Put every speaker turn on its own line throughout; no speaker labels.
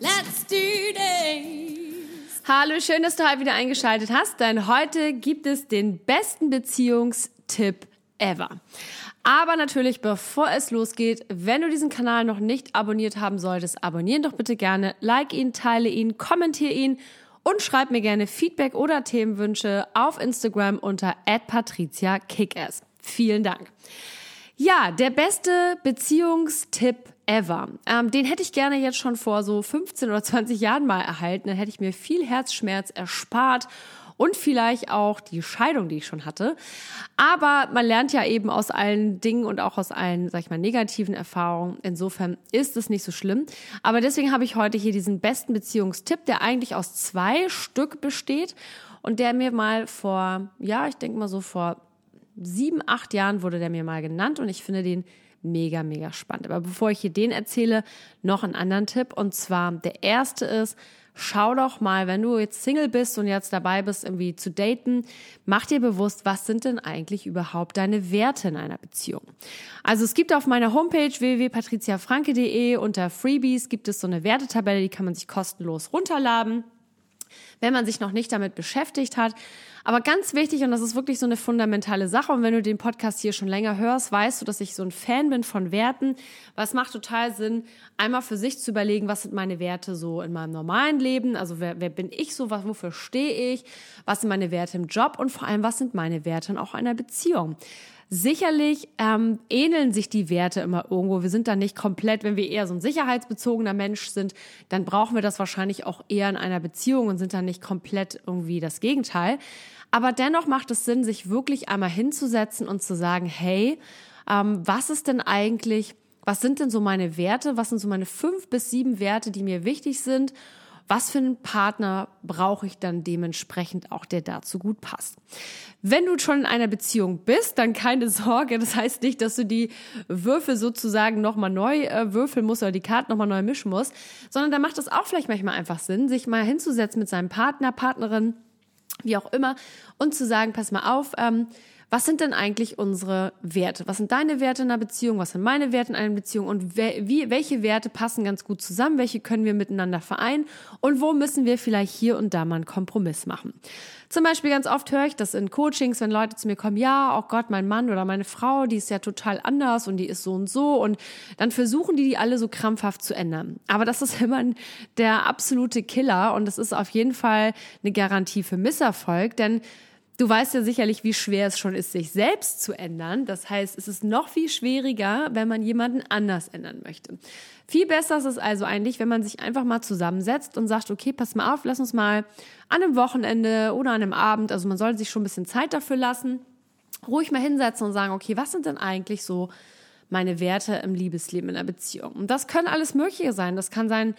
Let's do this!
Hallo, schön, dass du heute wieder eingeschaltet hast, denn heute gibt es den besten Beziehungstipp ever. Aber natürlich, bevor es losgeht, wenn du diesen Kanal noch nicht abonniert haben solltest, abonnieren doch bitte gerne, like ihn, teile ihn, kommentiere ihn und schreib mir gerne Feedback oder Themenwünsche auf Instagram unter @patriziakickass. Vielen Dank. Ja, der beste Beziehungstipp ever. Ähm, den hätte ich gerne jetzt schon vor so 15 oder 20 Jahren mal erhalten. Dann hätte ich mir viel Herzschmerz erspart und vielleicht auch die Scheidung, die ich schon hatte. Aber man lernt ja eben aus allen Dingen und auch aus allen, sag ich mal, negativen Erfahrungen. Insofern ist es nicht so schlimm. Aber deswegen habe ich heute hier diesen besten Beziehungstipp, der eigentlich aus zwei Stück besteht und der mir mal vor, ja, ich denke mal so vor sieben, acht Jahren wurde der mir mal genannt und ich finde den mega, mega spannend. Aber bevor ich hier den erzähle, noch einen anderen Tipp. Und zwar der erste ist, schau doch mal, wenn du jetzt Single bist und jetzt dabei bist, irgendwie zu daten, mach dir bewusst, was sind denn eigentlich überhaupt deine Werte in einer Beziehung? Also es gibt auf meiner Homepage www.patriziafranke.de unter Freebies gibt es so eine Wertetabelle, die kann man sich kostenlos runterladen wenn man sich noch nicht damit beschäftigt hat. Aber ganz wichtig, und das ist wirklich so eine fundamentale Sache, und wenn du den Podcast hier schon länger hörst, weißt du, dass ich so ein Fan bin von Werten. Was macht total Sinn, einmal für sich zu überlegen, was sind meine Werte so in meinem normalen Leben? Also wer, wer bin ich so? Was, wofür stehe ich? Was sind meine Werte im Job? Und vor allem, was sind meine Werte in auch einer Beziehung? Sicherlich ähm, ähneln sich die Werte immer irgendwo. Wir sind da nicht komplett, wenn wir eher so ein sicherheitsbezogener Mensch sind, dann brauchen wir das wahrscheinlich auch eher in einer Beziehung und sind da nicht komplett irgendwie das Gegenteil. Aber dennoch macht es Sinn, sich wirklich einmal hinzusetzen und zu sagen, hey, ähm, was ist denn eigentlich, was sind denn so meine Werte? Was sind so meine fünf bis sieben Werte, die mir wichtig sind? Was für einen Partner brauche ich dann dementsprechend auch, der dazu gut passt. Wenn du schon in einer Beziehung bist, dann keine Sorge. Das heißt nicht, dass du die Würfel sozusagen nochmal neu äh, würfeln musst oder die Karten nochmal neu mischen musst, sondern da macht es auch vielleicht manchmal einfach Sinn, sich mal hinzusetzen mit seinem Partner, Partnerin, wie auch immer, und zu sagen, pass mal auf, ähm, was sind denn eigentlich unsere Werte? Was sind deine Werte in einer Beziehung? Was sind meine Werte in einer Beziehung? Und wie, welche Werte passen ganz gut zusammen? Welche können wir miteinander vereinen? Und wo müssen wir vielleicht hier und da mal einen Kompromiss machen? Zum Beispiel ganz oft höre ich das in Coachings, wenn Leute zu mir kommen, ja, oh Gott, mein Mann oder meine Frau, die ist ja total anders und die ist so und so und dann versuchen die die alle so krampfhaft zu ändern. Aber das ist immer der absolute Killer und das ist auf jeden Fall eine Garantie für Misserfolg, denn Du weißt ja sicherlich, wie schwer es schon ist, sich selbst zu ändern. Das heißt, es ist noch viel schwieriger, wenn man jemanden anders ändern möchte. Viel besser ist es also eigentlich, wenn man sich einfach mal zusammensetzt und sagt, okay, pass mal auf, lass uns mal an einem Wochenende oder an einem Abend, also man sollte sich schon ein bisschen Zeit dafür lassen, ruhig mal hinsetzen und sagen, okay, was sind denn eigentlich so meine Werte im Liebesleben in einer Beziehung? Und das können alles Mögliche sein. Das kann sein,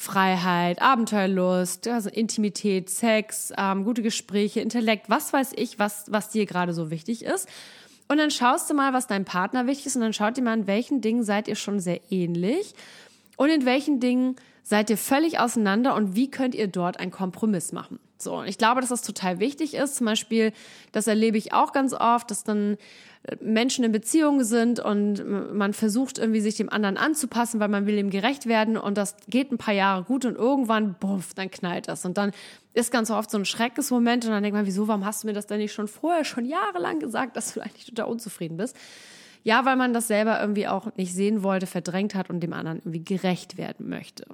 Freiheit, Abenteuerlust, also Intimität, Sex, ähm, gute Gespräche, Intellekt, was weiß ich, was, was dir gerade so wichtig ist. Und dann schaust du mal, was deinem Partner wichtig ist und dann schaut ihr mal, in welchen Dingen seid ihr schon sehr ähnlich und in welchen Dingen seid ihr völlig auseinander und wie könnt ihr dort einen Kompromiss machen. So, ich glaube, dass das total wichtig ist. Zum Beispiel, das erlebe ich auch ganz oft, dass dann Menschen in Beziehungen sind und man versucht irgendwie sich dem anderen anzupassen, weil man will ihm gerecht werden und das geht ein paar Jahre gut und irgendwann, buff, dann knallt das und dann ist ganz oft so ein Schreckesmoment und dann denkt man, wieso, warum hast du mir das denn nicht schon vorher, schon jahrelang gesagt, dass du eigentlich total unzufrieden bist? Ja, weil man das selber irgendwie auch nicht sehen wollte, verdrängt hat und dem anderen irgendwie gerecht werden möchte.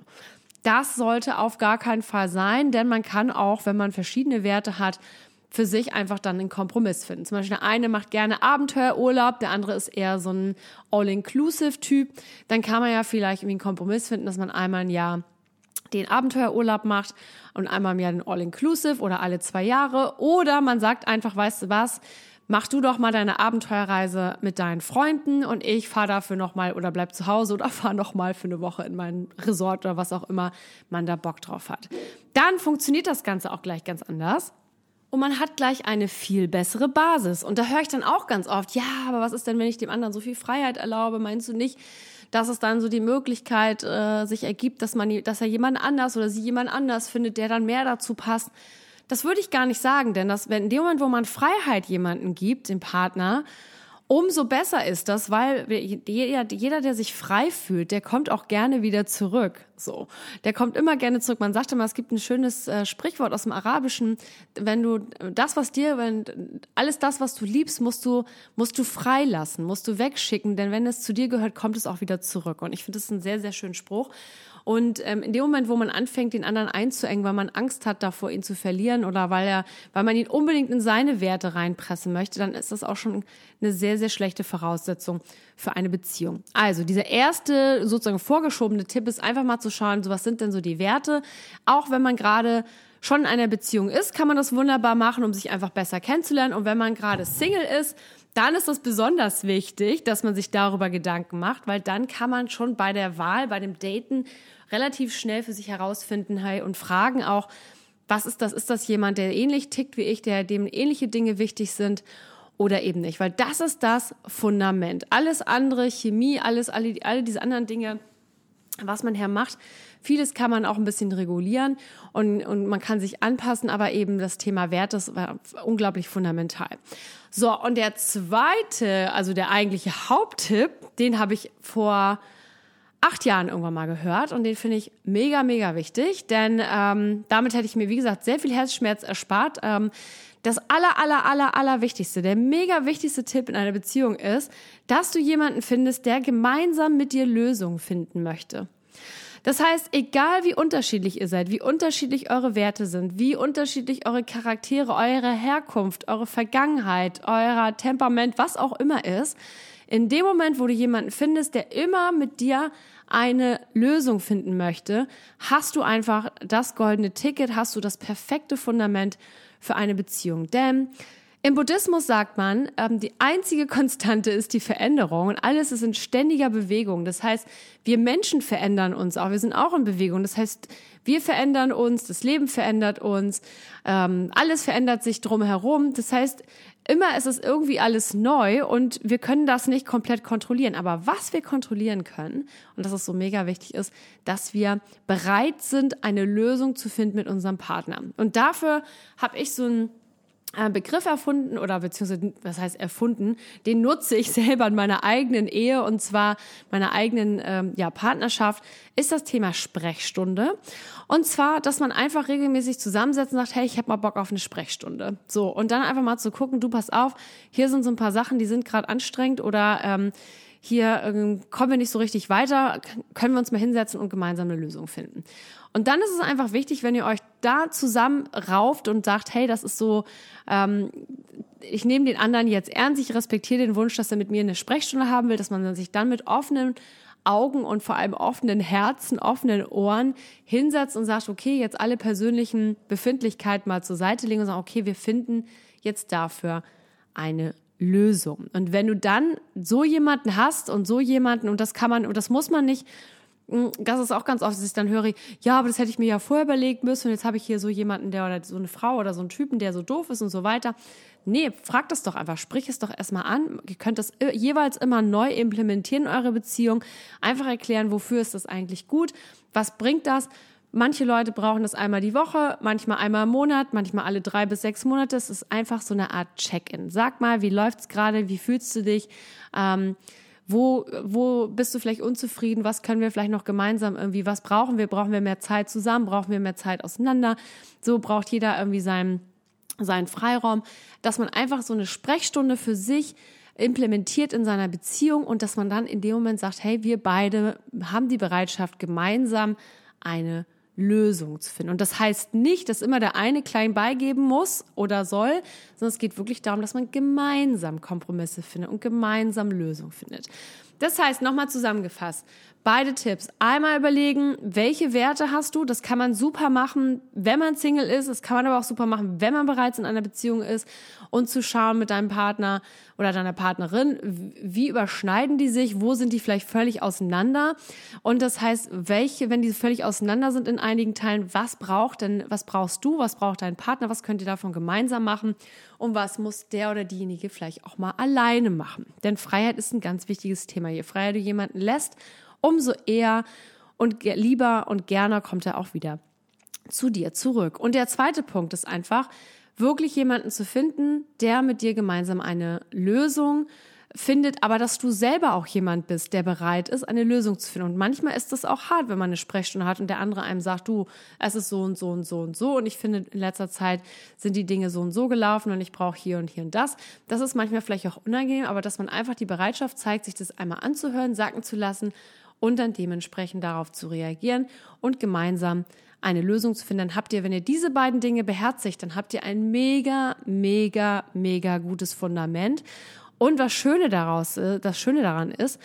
Das sollte auf gar keinen Fall sein, denn man kann auch, wenn man verschiedene Werte hat, für sich einfach dann einen Kompromiss finden. Zum Beispiel der eine macht gerne Abenteuerurlaub, der andere ist eher so ein All-Inclusive-Typ. Dann kann man ja vielleicht irgendwie einen Kompromiss finden, dass man einmal ein Jahr den Abenteuerurlaub macht und einmal im Jahr den All-Inclusive oder alle zwei Jahre. Oder man sagt einfach, weißt du was, mach du doch mal deine Abenteuerreise mit deinen Freunden und ich fahre dafür noch mal oder bleib zu Hause oder fahre noch mal für eine Woche in mein Resort oder was auch immer man da Bock drauf hat. Dann funktioniert das Ganze auch gleich ganz anders. Und man hat gleich eine viel bessere Basis. Und da höre ich dann auch ganz oft, ja, aber was ist denn, wenn ich dem anderen so viel Freiheit erlaube? Meinst du nicht, dass es dann so die Möglichkeit äh, sich ergibt, dass man, dass er jemand anders oder sie jemand anders findet, der dann mehr dazu passt? Das würde ich gar nicht sagen, denn das, wenn in dem Moment, wo man Freiheit jemanden gibt, dem Partner, umso besser ist das, weil jeder, jeder, der sich frei fühlt, der kommt auch gerne wieder zurück. So, der kommt immer gerne zurück. Man sagt immer, es gibt ein schönes äh, Sprichwort aus dem Arabischen: Wenn du das, was dir, wenn alles das, was du liebst, musst du musst du freilassen, musst du wegschicken, denn wenn es zu dir gehört, kommt es auch wieder zurück. Und ich finde das ein sehr sehr schönen Spruch. Und ähm, in dem Moment, wo man anfängt, den anderen einzuengen, weil man Angst hat davor, ihn zu verlieren oder weil er, weil man ihn unbedingt in seine Werte reinpressen möchte, dann ist das auch schon eine sehr, sehr schlechte Voraussetzung für eine Beziehung. Also dieser erste sozusagen vorgeschobene Tipp ist einfach mal zu schauen, so was sind denn so die Werte, auch wenn man gerade schon in einer Beziehung ist, kann man das wunderbar machen, um sich einfach besser kennenzulernen. Und wenn man gerade Single ist, dann ist es besonders wichtig, dass man sich darüber Gedanken macht, weil dann kann man schon bei der Wahl, bei dem Daten relativ schnell für sich herausfinden hey, und fragen auch, was ist das? Ist das jemand, der ähnlich tickt wie ich, der dem ähnliche Dinge wichtig sind oder eben nicht? Weil das ist das Fundament. Alles andere, Chemie, alles, alle, alle diese anderen Dinge, was man her macht, vieles kann man auch ein bisschen regulieren und, und man kann sich anpassen, aber eben das Thema Wert ist unglaublich fundamental. So, und der zweite, also der eigentliche Haupttipp, den habe ich vor acht Jahren irgendwann mal gehört und den finde ich mega, mega wichtig, denn ähm, damit hätte ich mir, wie gesagt, sehr viel Herzschmerz erspart. Ähm, das aller, aller, aller, aller wichtigste, der mega wichtigste Tipp in einer Beziehung ist, dass du jemanden findest, der gemeinsam mit dir Lösungen finden möchte. Das heißt, egal wie unterschiedlich ihr seid, wie unterschiedlich eure Werte sind, wie unterschiedlich eure Charaktere, eure Herkunft, eure Vergangenheit, euer Temperament, was auch immer ist, in dem Moment, wo du jemanden findest, der immer mit dir eine Lösung finden möchte, hast du einfach das goldene Ticket, hast du das perfekte Fundament für eine Beziehung. Denn im Buddhismus sagt man, ähm, die einzige Konstante ist die Veränderung und alles ist in ständiger Bewegung. Das heißt, wir Menschen verändern uns auch, wir sind auch in Bewegung. Das heißt, wir verändern uns, das Leben verändert uns, ähm, alles verändert sich drumherum. Das heißt, immer ist es irgendwie alles neu und wir können das nicht komplett kontrollieren. Aber was wir kontrollieren können, und das ist so mega wichtig ist, dass wir bereit sind, eine Lösung zu finden mit unserem Partner. Und dafür habe ich so ein Begriff erfunden oder beziehungsweise was heißt erfunden, den nutze ich selber in meiner eigenen Ehe und zwar meiner eigenen ähm, ja, Partnerschaft, ist das Thema Sprechstunde. Und zwar, dass man einfach regelmäßig zusammensetzt und sagt, hey, ich habe mal Bock auf eine Sprechstunde. So, und dann einfach mal zu gucken, du pass auf, hier sind so ein paar Sachen, die sind gerade anstrengend oder ähm, hier ähm, kommen wir nicht so richtig weiter, können wir uns mal hinsetzen und gemeinsam eine Lösung finden. Und dann ist es einfach wichtig, wenn ihr euch da zusammen rauft und sagt, hey, das ist so, ähm, ich nehme den anderen jetzt ernst, ich respektiere den Wunsch, dass er mit mir eine Sprechstunde haben will, dass man sich dann mit offenen Augen und vor allem offenen Herzen, offenen Ohren hinsetzt und sagt, okay, jetzt alle persönlichen Befindlichkeiten mal zur Seite legen und sagen, okay, wir finden jetzt dafür eine Lösung. Und wenn du dann so jemanden hast und so jemanden, und das kann man, und das muss man nicht das ist auch ganz oft, dass ich dann höre, ja, aber das hätte ich mir ja vorher überlegt müssen und jetzt habe ich hier so jemanden, der oder so eine Frau oder so einen Typen, der so doof ist und so weiter. Nee, fragt das doch einfach, sprich es doch erstmal an. Ihr könnt das jeweils immer neu implementieren in eure Beziehung. Einfach erklären, wofür ist das eigentlich gut? Was bringt das? Manche Leute brauchen das einmal die Woche, manchmal einmal im Monat, manchmal alle drei bis sechs Monate. Es ist einfach so eine Art Check-in. Sag mal, wie läuft's gerade? Wie fühlst du dich? Ähm, wo, wo bist du vielleicht unzufrieden? Was können wir vielleicht noch gemeinsam irgendwie, was brauchen wir? Brauchen wir mehr Zeit zusammen? Brauchen wir mehr Zeit auseinander? So braucht jeder irgendwie seinen, seinen Freiraum, dass man einfach so eine Sprechstunde für sich implementiert in seiner Beziehung und dass man dann in dem Moment sagt, hey, wir beide haben die Bereitschaft, gemeinsam eine Lösung zu finden. Und das heißt nicht, dass immer der eine klein beigeben muss oder soll, sondern es geht wirklich darum, dass man gemeinsam Kompromisse findet und gemeinsam Lösungen findet. Das heißt, nochmal zusammengefasst, beide Tipps. Einmal überlegen, welche Werte hast du? Das kann man super machen, wenn man Single ist. Das kann man aber auch super machen, wenn man bereits in einer Beziehung ist. Und zu schauen mit deinem Partner oder deiner Partnerin, wie überschneiden die sich? Wo sind die vielleicht völlig auseinander? Und das heißt, welche, wenn die völlig auseinander sind in einigen Teilen, was braucht denn, was brauchst du? Was braucht dein Partner? Was könnt ihr davon gemeinsam machen? Und was muss der oder diejenige vielleicht auch mal alleine machen? Denn Freiheit ist ein ganz wichtiges Thema. Je freier du jemanden lässt, umso eher und lieber und gerne kommt er auch wieder zu dir zurück. Und der zweite Punkt ist einfach, wirklich jemanden zu finden, der mit dir gemeinsam eine Lösung findet, aber dass du selber auch jemand bist, der bereit ist, eine Lösung zu finden. Und manchmal ist das auch hart, wenn man eine Sprechstunde hat und der andere einem sagt, du, es ist so und so und so und so. Und ich finde, in letzter Zeit sind die Dinge so und so gelaufen und ich brauche hier und hier und das. Das ist manchmal vielleicht auch unangenehm, aber dass man einfach die Bereitschaft zeigt, sich das einmal anzuhören, sacken zu lassen und dann dementsprechend darauf zu reagieren und gemeinsam eine Lösung zu finden. Dann habt ihr, wenn ihr diese beiden Dinge beherzigt, dann habt ihr ein mega, mega, mega gutes Fundament. Und was Schöne daraus, äh, das Schöne daran ist,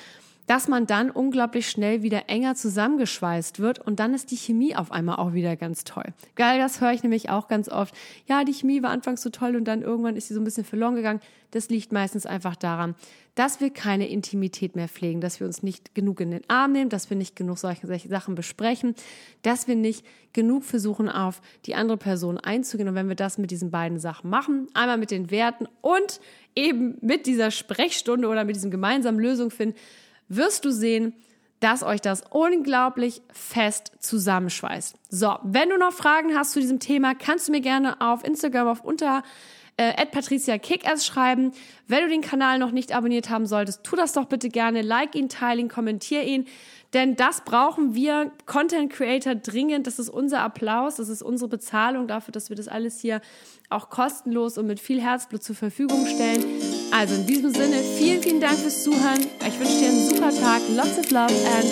dass man dann unglaublich schnell wieder enger zusammengeschweißt wird und dann ist die Chemie auf einmal auch wieder ganz toll. Geil, das höre ich nämlich auch ganz oft. Ja, die Chemie war anfangs so toll und dann irgendwann ist sie so ein bisschen verloren gegangen. Das liegt meistens einfach daran, dass wir keine Intimität mehr pflegen, dass wir uns nicht genug in den Arm nehmen, dass wir nicht genug solche, solche Sachen besprechen, dass wir nicht genug versuchen, auf die andere Person einzugehen. Und wenn wir das mit diesen beiden Sachen machen, einmal mit den Werten und eben mit dieser Sprechstunde oder mit diesem gemeinsamen Lösung finden, wirst du sehen, dass euch das unglaublich fest zusammenschweißt. So, wenn du noch Fragen hast zu diesem Thema, kannst du mir gerne auf Instagram auf unter äh, Patricia Kickass schreiben. Wenn du den Kanal noch nicht abonniert haben solltest, tu das doch bitte gerne. Like ihn, teile ihn, kommentier ihn. Denn das brauchen wir Content Creator dringend. Das ist unser Applaus, das ist unsere Bezahlung dafür, dass wir das alles hier auch kostenlos und mit viel Herzblut zur Verfügung stellen. Also in diesem Sinne, vielen, vielen Dank fürs Zuhören. Ich wünsche dir einen super Tag. Lots of love and